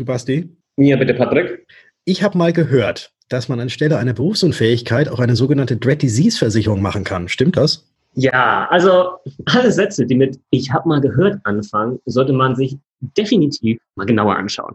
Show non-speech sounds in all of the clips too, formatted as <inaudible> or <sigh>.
Du Basti? Mir bitte, Patrick. Ich habe mal gehört, dass man anstelle einer Berufsunfähigkeit auch eine sogenannte Dread Disease Versicherung machen kann. Stimmt das? Ja, also alle Sätze, die mit Ich habe mal gehört anfangen, sollte man sich definitiv mal genauer anschauen.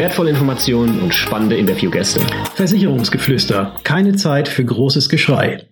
wertvolle Informationen und spannende Interviewgäste. Versicherungsgeflüster. Keine Zeit für großes Geschrei.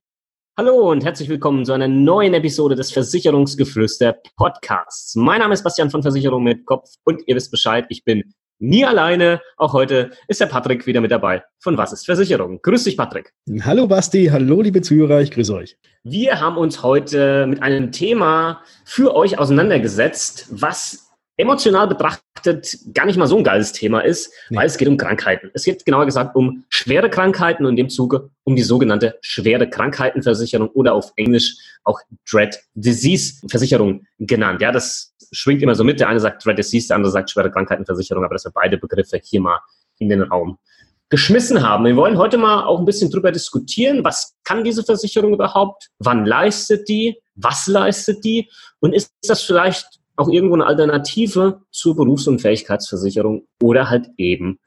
Hallo und herzlich willkommen zu einer neuen Episode des Versicherungsgeflüster Podcasts. Mein Name ist Bastian von Versicherung mit Kopf und ihr wisst Bescheid, ich bin nie alleine. Auch heute ist der Patrick wieder mit dabei von Was ist Versicherung? Grüß dich, Patrick. Hallo Basti, hallo liebe Zuhörer, ich grüße euch. Wir haben uns heute mit einem Thema für euch auseinandergesetzt, was emotional betrachtet gar nicht mal so ein geiles Thema ist, nee. weil es geht um Krankheiten. Es geht genauer gesagt um schwere Krankheiten und in dem Zuge um die sogenannte schwere Krankheitenversicherung oder auf Englisch auch Dread Disease Versicherung genannt. Ja, das schwingt immer so mit. Der eine sagt Dread Disease, der andere sagt schwere Krankheitenversicherung, aber dass wir beide Begriffe hier mal in den Raum geschmissen haben. Wir wollen heute mal auch ein bisschen drüber diskutieren, was kann diese Versicherung überhaupt? Wann leistet die? Was leistet die? Und ist das vielleicht auch irgendwo eine Alternative zur Berufsunfähigkeitsversicherung oder halt eben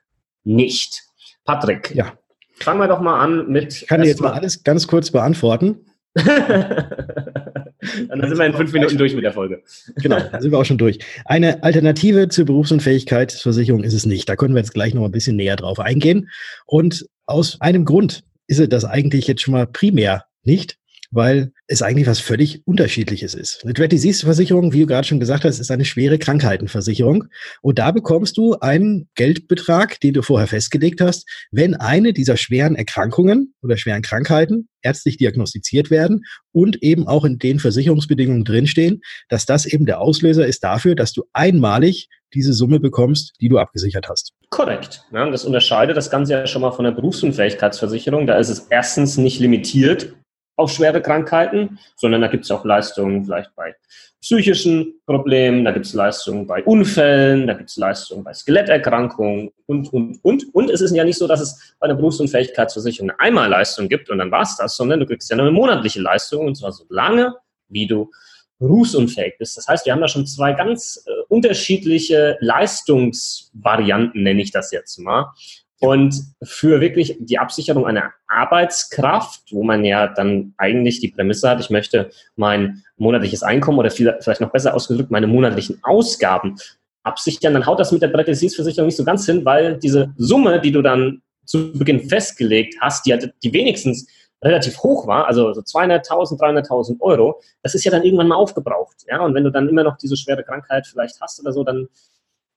nicht. Patrick, ja. fangen wir doch mal an mit. Ich kann dir jetzt mal alles ganz kurz beantworten. <laughs> Dann sind wir in fünf Minuten durch mit der Folge. genau, <laughs> da sind wir auch schon durch. Eine Alternative zur Berufsunfähigkeitsversicherung ist es nicht. Da können wir jetzt gleich noch ein bisschen näher drauf eingehen. Und aus einem Grund ist es das eigentlich jetzt schon mal primär nicht weil es eigentlich was völlig Unterschiedliches ist. Eine Dread Versicherung, wie du gerade schon gesagt hast, ist eine schwere Krankheitenversicherung. Und da bekommst du einen Geldbetrag, den du vorher festgelegt hast, wenn eine dieser schweren Erkrankungen oder schweren Krankheiten ärztlich diagnostiziert werden und eben auch in den Versicherungsbedingungen drinstehen, dass das eben der Auslöser ist dafür, dass du einmalig diese Summe bekommst, die du abgesichert hast. Korrekt. Ja, das unterscheidet das Ganze ja schon mal von der Berufsunfähigkeitsversicherung. Da ist es erstens nicht limitiert auf schwere Krankheiten, sondern da gibt es auch Leistungen vielleicht bei psychischen Problemen, da gibt es Leistungen bei Unfällen, da gibt es Leistungen bei Skeletterkrankungen und, und, und. Und es ist ja nicht so, dass es bei einer Berufsunfähigkeitsversicherung eine Einmalleistung gibt und dann war es das, sondern du kriegst ja eine monatliche Leistung und zwar so lange, wie du berufsunfähig bist. Das heißt, wir haben da schon zwei ganz äh, unterschiedliche Leistungsvarianten, nenne ich das jetzt mal. Und für wirklich die Absicherung einer Arbeitskraft, wo man ja dann eigentlich die Prämisse hat, ich möchte mein monatliches Einkommen oder vielleicht noch besser ausgedrückt meine monatlichen Ausgaben absichern, dann haut das mit der Präzisionsversicherung nicht so ganz hin, weil diese Summe, die du dann zu Beginn festgelegt hast, die, hat, die wenigstens relativ hoch war, also so 200.000, 300.000 Euro, das ist ja dann irgendwann mal aufgebraucht. Ja? Und wenn du dann immer noch diese schwere Krankheit vielleicht hast oder so, dann,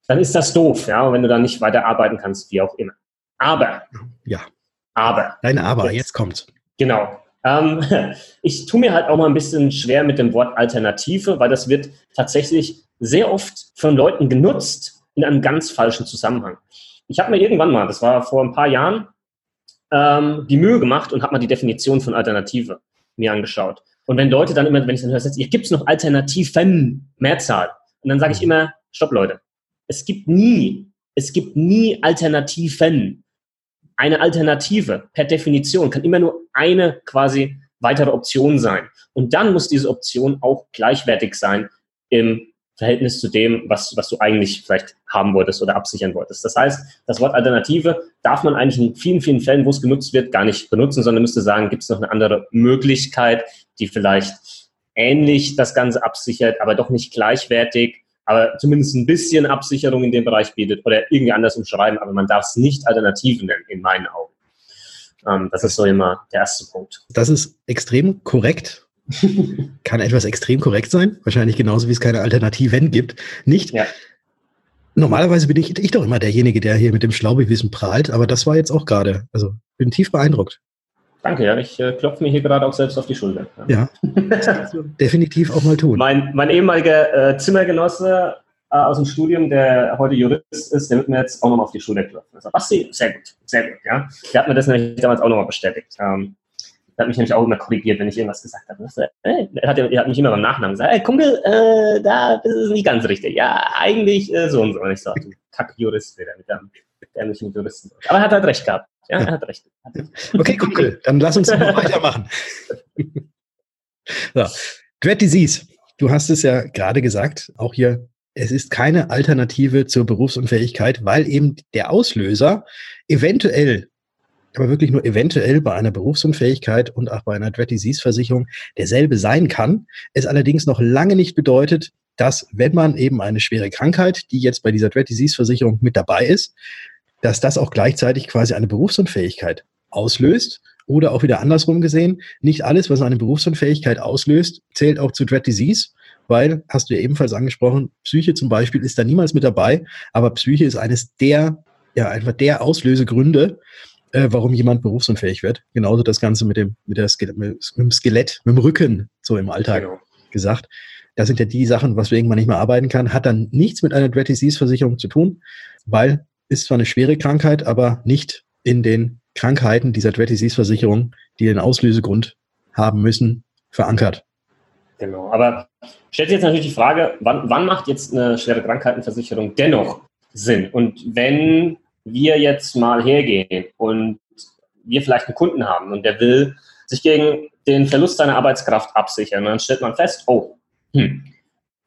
dann ist das doof, ja, wenn du dann nicht weiter arbeiten kannst, wie auch immer. Aber. Ja. Aber. Dein Aber, jetzt, jetzt kommt's. Genau. Ähm, <laughs> ich tue mir halt auch mal ein bisschen schwer mit dem Wort Alternative, weil das wird tatsächlich sehr oft von Leuten genutzt in einem ganz falschen Zusammenhang. Ich habe mir irgendwann mal, das war vor ein paar Jahren, ähm, die Mühe gemacht und habe mal die Definition von Alternative mir angeschaut. Und wenn Leute dann immer, wenn ich dann höre, hier gibt es noch Alternativen, Mehrzahl. Und dann sage ich mhm. immer, stopp Leute, es gibt nie, es gibt nie Alternativen eine Alternative per Definition kann immer nur eine quasi weitere Option sein. Und dann muss diese Option auch gleichwertig sein im Verhältnis zu dem, was, was du eigentlich vielleicht haben wolltest oder absichern wolltest. Das heißt, das Wort Alternative darf man eigentlich in vielen, vielen Fällen, wo es genutzt wird, gar nicht benutzen, sondern müsste sagen, gibt es noch eine andere Möglichkeit, die vielleicht ähnlich das Ganze absichert, aber doch nicht gleichwertig aber zumindest ein bisschen Absicherung in dem Bereich bietet oder irgendwie anders umschreiben, aber man darf es nicht Alternativen nennen, in meinen Augen. Ähm, das ist so immer der erste Punkt. Das ist extrem korrekt. <laughs> Kann etwas extrem korrekt sein, wahrscheinlich genauso wie es keine Alternativen gibt. Nicht? Ja. Normalerweise bin ich, ich doch immer derjenige, der hier mit dem Schlaubewissen prahlt, aber das war jetzt auch gerade. Also bin tief beeindruckt. Danke, ja. Ich äh, klopfe mir hier gerade auch selbst auf die Schulter. Ja, das <laughs> du definitiv auch mal tun. Mein, mein ehemaliger äh, Zimmergenosse, äh, aus dem Studium, der heute Jurist ist, der wird mir jetzt auch nochmal auf die Schulter klopfen. Also, Basti, sehr gut, sehr gut, ja. Der hat mir das nämlich damals auch nochmal bestätigt. Ähm, der hat mich nämlich auch immer korrigiert, wenn ich irgendwas gesagt habe. Äh, er, hat, er hat mich immer beim Nachnamen gesagt, hey Kumpel, äh, da, das ist nicht ganz richtig. Ja, eigentlich äh, so und so. Und ich so, Kack-Jurist wieder, mit dem, der mich mit Juristen. Aber er hat halt recht gehabt. Ja, er hat recht. Okay, <laughs> Kumpel, dann lass uns noch weitermachen. so. Dread Disease. Du hast es ja gerade gesagt, auch hier, es ist keine Alternative zur Berufsunfähigkeit, weil eben der Auslöser eventuell aber wirklich nur eventuell bei einer Berufsunfähigkeit und auch bei einer Dread Disease Versicherung derselbe sein kann. Es allerdings noch lange nicht bedeutet, dass wenn man eben eine schwere Krankheit, die jetzt bei dieser Dread Disease Versicherung mit dabei ist, dass das auch gleichzeitig quasi eine Berufsunfähigkeit auslöst. Oder auch wieder andersrum gesehen, nicht alles, was eine Berufsunfähigkeit auslöst, zählt auch zu Dread Disease, weil, hast du ja ebenfalls angesprochen, Psyche zum Beispiel ist da niemals mit dabei, aber Psyche ist eines der, ja, einfach der Auslösegründe, äh, warum jemand berufsunfähig wird. Genauso das Ganze mit dem, mit, der Skelett, mit, dem Skelett, mit dem Rücken, so im Alltag genau. gesagt. Das sind ja die Sachen, weswegen man nicht mehr arbeiten kann. Hat dann nichts mit einer Dread Disease Versicherung zu tun, weil ist zwar eine schwere Krankheit, aber nicht in den Krankheiten dieser Dread Disease Versicherung, die den Auslösegrund haben müssen, verankert. Genau, aber stellt sich jetzt natürlich die Frage, wann, wann macht jetzt eine schwere Krankheitenversicherung dennoch Sinn? Und wenn wir jetzt mal hergehen und wir vielleicht einen Kunden haben und der will sich gegen den Verlust seiner Arbeitskraft absichern, dann stellt man fest, oh, hm,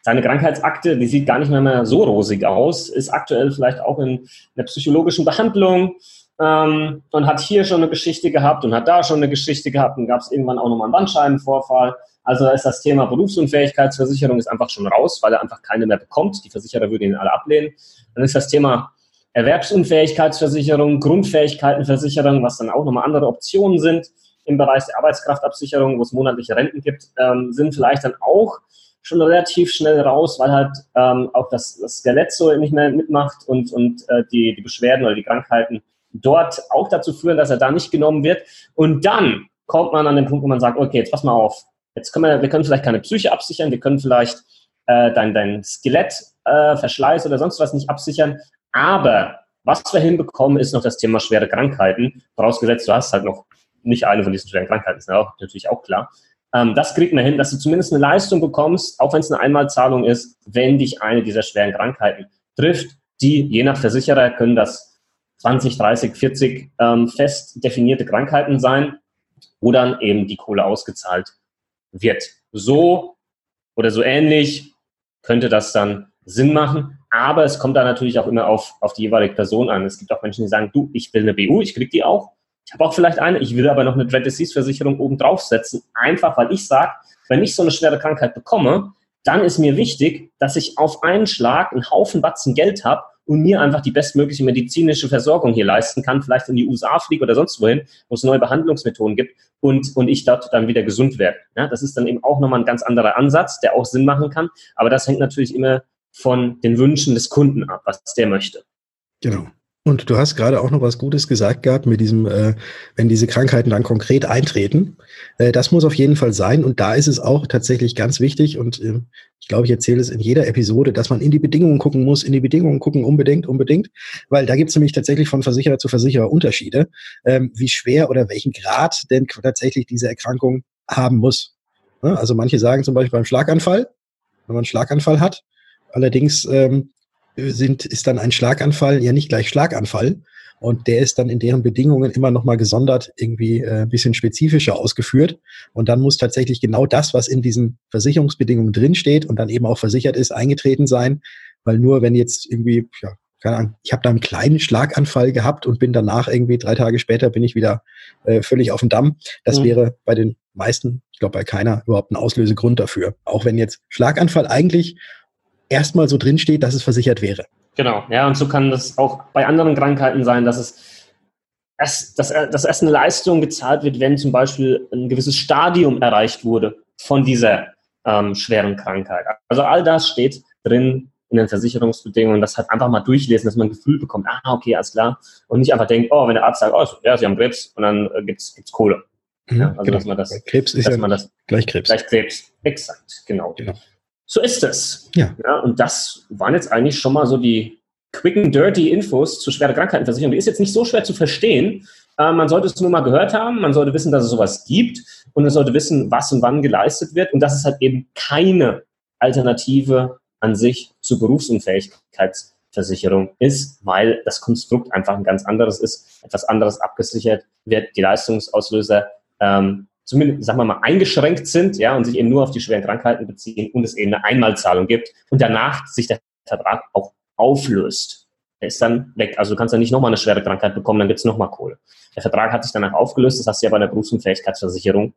seine Krankheitsakte, die sieht gar nicht mehr, mehr so rosig aus, ist aktuell vielleicht auch in der psychologischen Behandlung ähm, und hat hier schon eine Geschichte gehabt und hat da schon eine Geschichte gehabt und gab es irgendwann auch nochmal einen Bandscheibenvorfall. Also ist das Thema Berufsunfähigkeitsversicherung ist einfach schon raus, weil er einfach keine mehr bekommt. Die Versicherer würden ihn alle ablehnen. Dann ist das Thema Erwerbsunfähigkeitsversicherung, Grundfähigkeitenversicherung, was dann auch nochmal andere Optionen sind im Bereich der Arbeitskraftabsicherung, wo es monatliche Renten gibt, ähm, sind vielleicht dann auch schon relativ schnell raus, weil halt ähm, auch das, das Skelett so nicht mehr mitmacht und, und äh, die, die Beschwerden oder die Krankheiten dort auch dazu führen, dass er da nicht genommen wird. Und dann kommt man an den Punkt, wo man sagt, okay, jetzt pass mal auf, jetzt können wir, wir können vielleicht keine Psyche absichern, wir können vielleicht äh, dein, dein Skelett, äh, Verschleiß oder sonst was nicht absichern, aber was wir hinbekommen, ist noch das Thema schwere Krankheiten, vorausgesetzt, du hast halt noch nicht eine von diesen schweren Krankheiten, ist natürlich auch klar. Ähm, das kriegt man hin, dass du zumindest eine Leistung bekommst, auch wenn es eine Einmalzahlung ist, wenn dich eine dieser schweren Krankheiten trifft, die je nach Versicherer können das 20, 30, 40 ähm, fest definierte Krankheiten sein, wo dann eben die Kohle ausgezahlt wird. So oder so ähnlich könnte das dann Sinn machen, aber es kommt da natürlich auch immer auf, auf die jeweilige Person an. Es gibt auch Menschen, die sagen, du, ich will eine BU, ich krieg die auch, ich habe auch vielleicht eine, ich will aber noch eine Dread Disease Versicherung oben draufsetzen, einfach weil ich sage, wenn ich so eine schwere Krankheit bekomme, dann ist mir wichtig, dass ich auf einen Schlag einen Haufen Batzen Geld habe und mir einfach die bestmögliche medizinische Versorgung hier leisten kann, vielleicht in die USA fliege oder sonst wohin, wo es neue Behandlungsmethoden gibt und, und ich dort dann wieder gesund werde. Ja, das ist dann eben auch nochmal ein ganz anderer Ansatz, der auch Sinn machen kann, aber das hängt natürlich immer von den Wünschen des Kunden ab, was der möchte. Genau. Und du hast gerade auch noch was Gutes gesagt gehabt mit diesem, äh, wenn diese Krankheiten dann konkret eintreten. Äh, das muss auf jeden Fall sein. Und da ist es auch tatsächlich ganz wichtig. Und äh, ich glaube, ich erzähle es in jeder Episode, dass man in die Bedingungen gucken muss, in die Bedingungen gucken, unbedingt, unbedingt. Weil da gibt es nämlich tatsächlich von Versicherer zu Versicherer Unterschiede, ähm, wie schwer oder welchen Grad denn tatsächlich diese Erkrankung haben muss. Ja, also manche sagen zum Beispiel beim Schlaganfall, wenn man einen Schlaganfall hat, allerdings ähm, sind, ist dann ein Schlaganfall ja nicht gleich Schlaganfall. Und der ist dann in deren Bedingungen immer nochmal gesondert irgendwie äh, ein bisschen spezifischer ausgeführt. Und dann muss tatsächlich genau das, was in diesen Versicherungsbedingungen drinsteht und dann eben auch versichert ist, eingetreten sein. Weil nur wenn jetzt irgendwie, ja, keine Ahnung, ich habe da einen kleinen Schlaganfall gehabt und bin danach irgendwie drei Tage später bin ich wieder äh, völlig auf dem Damm. Das mhm. wäre bei den meisten, ich glaube bei keiner, überhaupt ein Auslösegrund dafür. Auch wenn jetzt Schlaganfall eigentlich erstmal so drinsteht, dass es versichert wäre. Genau, ja, und so kann das auch bei anderen Krankheiten sein, dass es erst, dass, dass erst eine Leistung gezahlt wird, wenn zum Beispiel ein gewisses Stadium erreicht wurde von dieser ähm, schweren Krankheit. Also all das steht drin in den Versicherungsbedingungen, das hat einfach mal durchlesen, dass man ein Gefühl bekommt, ah, okay, alles klar. Und nicht einfach denkt, oh, wenn der Arzt sagt, oh, ja, Sie haben Krebs und dann äh, gibt's gibt's Kohle. Mhm, ja, also, genau. dass man das, Krebs ist ja man das gleich Krebs. Gleich Krebs, exakt, genau. genau. So ist es. Ja. ja. Und das waren jetzt eigentlich schon mal so die quick and dirty Infos zur schweren Krankheitenversicherung. Die ist jetzt nicht so schwer zu verstehen. Äh, man sollte es nur mal gehört haben. Man sollte wissen, dass es sowas gibt. Und man sollte wissen, was und wann geleistet wird. Und dass es halt eben keine Alternative an sich zur Berufsunfähigkeitsversicherung ist, weil das Konstrukt einfach ein ganz anderes ist, etwas anderes abgesichert wird, die Leistungsauslöser ähm, zumindest, sagen wir mal, eingeschränkt sind, ja, und sich eben nur auf die schweren Krankheiten beziehen und es eben eine Einmalzahlung gibt und danach sich der Vertrag auch auflöst. Der ist dann weg. Also du kannst dann nicht nochmal eine schwere Krankheit bekommen, dann gibt es nochmal Kohle. Der Vertrag hat sich danach aufgelöst, das hast du ja bei der Berufsunfähigkeitsversicherung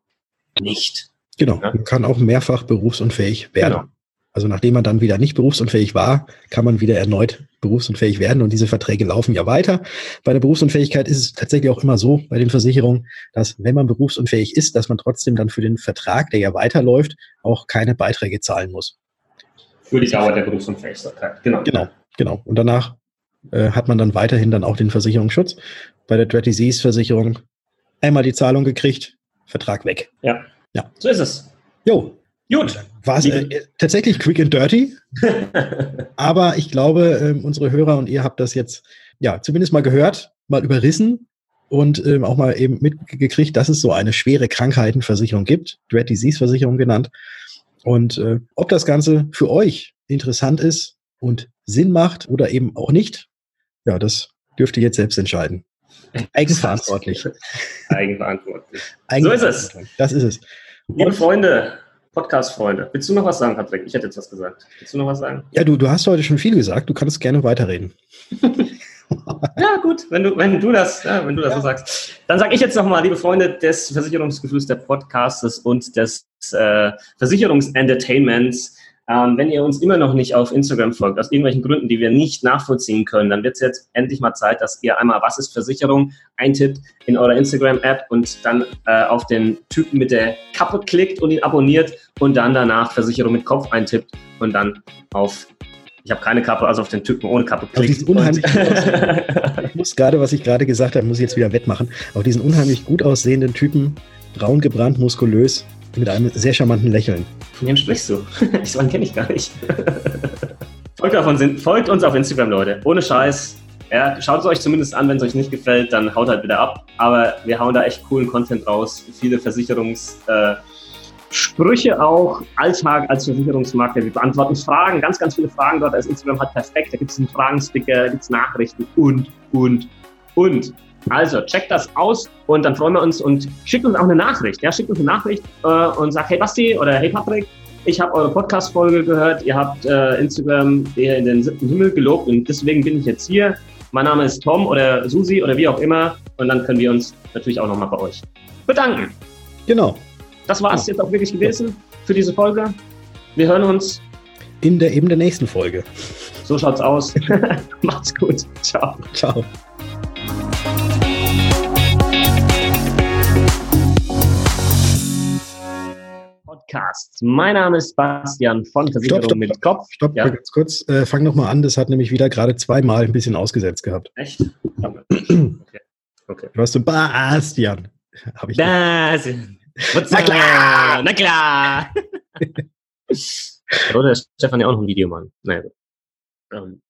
nicht. Genau, ja? man kann auch mehrfach berufsunfähig werden. Genau. Also nachdem man dann wieder nicht berufsunfähig war, kann man wieder erneut berufsunfähig werden und diese Verträge laufen ja weiter. Bei der Berufsunfähigkeit ist es tatsächlich auch immer so bei den Versicherungen, dass wenn man berufsunfähig ist, dass man trotzdem dann für den Vertrag, der ja weiterläuft, auch keine Beiträge zahlen muss. Für die Dauer der Berufsunfähigkeit, genau. Genau, genau. Und danach äh, hat man dann weiterhin dann auch den Versicherungsschutz. Bei der Dread Disease Versicherung einmal die Zahlung gekriegt, Vertrag weg. Ja. Ja. So ist es. Jo, Gut. War es äh, tatsächlich quick and dirty. <laughs> aber ich glaube, äh, unsere Hörer und ihr habt das jetzt ja zumindest mal gehört, mal überrissen und ähm, auch mal eben mitgekriegt, dass es so eine schwere Krankheitenversicherung gibt, Dread Disease Versicherung genannt. Und äh, ob das Ganze für euch interessant ist und Sinn macht oder eben auch nicht, ja, das dürft ihr jetzt selbst entscheiden. <laughs> Eigenverantwortlich. Eigenverantwortlich. So ist es. Das ist es. Liebe Freunde, Podcast-Freunde. Willst du noch was sagen, Patrick? Ich hätte jetzt was gesagt. Willst du noch was sagen? Ja, du, du hast heute schon viel gesagt. Du kannst gerne weiterreden. <laughs> ja, gut, wenn du, wenn du das, ja, wenn du das ja. so sagst. Dann sage ich jetzt nochmal, liebe Freunde des Versicherungsgefühls der Podcasts und des äh, Versicherungsentertainments, ähm, wenn ihr uns immer noch nicht auf Instagram folgt, aus irgendwelchen Gründen, die wir nicht nachvollziehen können, dann wird es jetzt endlich mal Zeit, dass ihr einmal Was ist Versicherung eintippt in eurer Instagram-App und dann äh, auf den Typen mit der Kappe klickt und ihn abonniert und dann danach Versicherung mit Kopf eintippt und dann auf ich habe keine Kappe, also auf den Typen ohne Kappe klickt. Unheimlich <laughs> ich muss gerade, was ich gerade gesagt habe, muss ich jetzt wieder wettmachen. Auf diesen unheimlich gut aussehenden Typen, braun gebrannt, muskulös, mit einem sehr charmanten Lächeln. Von wem sprichst du? <laughs> Ich so kenne ich gar nicht. <laughs> folgt, auf, folgt, uns auf Instagram, Leute. Ohne Scheiß. Ja, schaut es euch zumindest an, wenn es euch nicht gefällt, dann haut halt wieder ab. Aber wir hauen da echt coolen Content raus. Viele Versicherungssprüche äh, auch. Alltag als Versicherungsmakler. Wir beantworten Fragen, ganz, ganz viele Fragen dort. Als Instagram hat perfekt. Da gibt es einen Fragensticker, da gibt es Nachrichten und, und, und. Also checkt das aus und dann freuen wir uns und schickt uns auch eine Nachricht. Ja, schickt uns eine Nachricht äh, und sagt, hey Basti oder hey Patrick, ich habe eure Podcast-Folge gehört, ihr habt äh, Instagram eher in den siebten Himmel gelobt und deswegen bin ich jetzt hier. Mein Name ist Tom oder Susi oder wie auch immer und dann können wir uns natürlich auch nochmal bei euch bedanken. Genau. Das war es ja. jetzt auch wirklich gewesen für diese Folge. Wir hören uns in der eben der nächsten Folge. So schaut's aus. <laughs> Macht's gut. Ciao. Ciao. Podcast. Mein Name ist Bastian von Versicherung stopp, stopp, mit Kopf. Stopp, ja? ganz kurz. Äh, fang noch mal an. Das hat nämlich wieder gerade zweimal ein bisschen ausgesetzt gehabt. Echt? okay. okay. Du hast so Bastian. Hab ich Bastian. Na klar, na klar. <laughs> Oder Stefan ja auch noch ein Video machen. Naja. Ähm.